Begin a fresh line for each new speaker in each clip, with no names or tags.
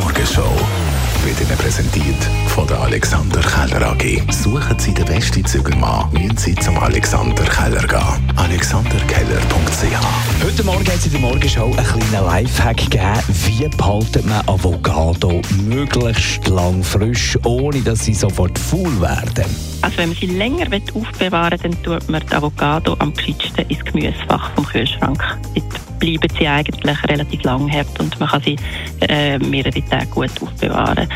Morgenshow wird Ihnen präsentiert von der Alexander Keller AG. Suchen Sie den besten Zügelmann, müssen Sie zum Alexander Keller gehen. AlexanderKeller.ch
Heute Morgen hat es in der Morgenshow einen kleinen Lifehack gegeben. Wie behaltet man Avocado möglichst lang frisch, ohne dass sie sofort faul werden?
Also wenn man sie länger aufbewahren will, dann tut man die Avocado am geschicktesten ins Gemüsefach vom Kühlschrank. Bleiben sie eigentlich relativ lang hart und man kann sie äh, mehrere Tage gut aufbewahren.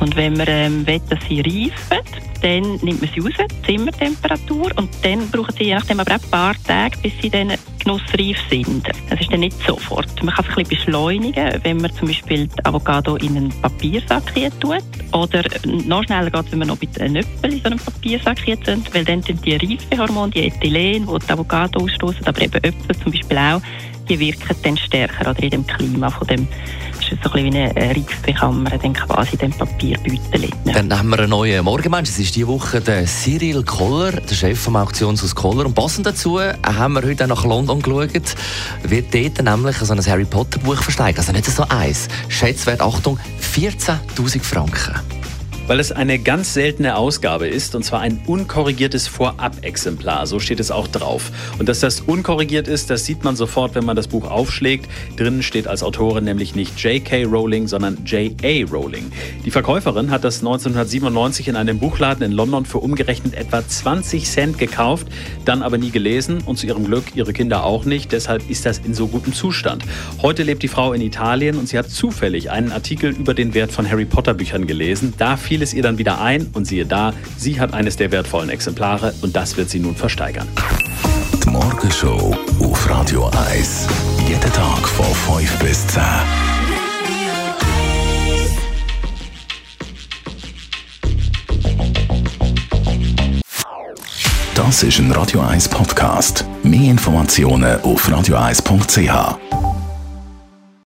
Und wenn man ähm, will, dass sie reifen, dann nimmt man sie raus, Zimmertemperatur, und dann brauchen sie je nachdem aber auch ein paar Tage, bis sie dann genussreif sind. Das ist dann nicht sofort. Man kann es ein bisschen beschleunigen, wenn man zum Beispiel die Avocado in einen Papiersack tut. Oder noch schneller geht es, wenn man noch mit einem Nöppel in so einem Papiersack tut, weil dann sind die Reifehormone, die Ethylen, die die Avocado ausstoßen, aber eben Äpfel zum Beispiel auch, die wirken dann stärker oder in dem Klima von dem ist so ein bisschen wie eine Reifbekammer, dann quasi dem Papierbeutel.
Dann haben wir einen neuen Morgenmensch. Es ist diese Woche der Cyril Koller, der Chef vom Auktionshaus Koller. Und passend dazu haben wir heute auch nach London geschaut. Wird dort nämlich so ein Harry Potter Buch versteigt. Also nicht so eins. Schätzwert, Achtung, 14.000 Franken
weil es eine ganz seltene Ausgabe ist, und zwar ein unkorrigiertes Vorab-Exemplar. So steht es auch drauf. Und dass das unkorrigiert ist, das sieht man sofort, wenn man das Buch aufschlägt. Drinnen steht als Autorin nämlich nicht J.K. Rowling, sondern J.A. Rowling. Die Verkäuferin hat das 1997 in einem Buchladen in London für umgerechnet etwa 20 Cent gekauft, dann aber nie gelesen und zu ihrem Glück ihre Kinder auch nicht. Deshalb ist das in so gutem Zustand. Heute lebt die Frau in Italien und sie hat zufällig einen Artikel über den Wert von Harry Potter Büchern gelesen. Da fiel es ihr dann wieder ein und siehe da, sie hat eines der wertvollen Exemplare und das wird sie nun versteigern.
Die Morgenshow auf Radio 1. Jeden Tag von 5 bis 10. Das ist ein Radio 1 Podcast. Mehr Informationen auf radio1.ch.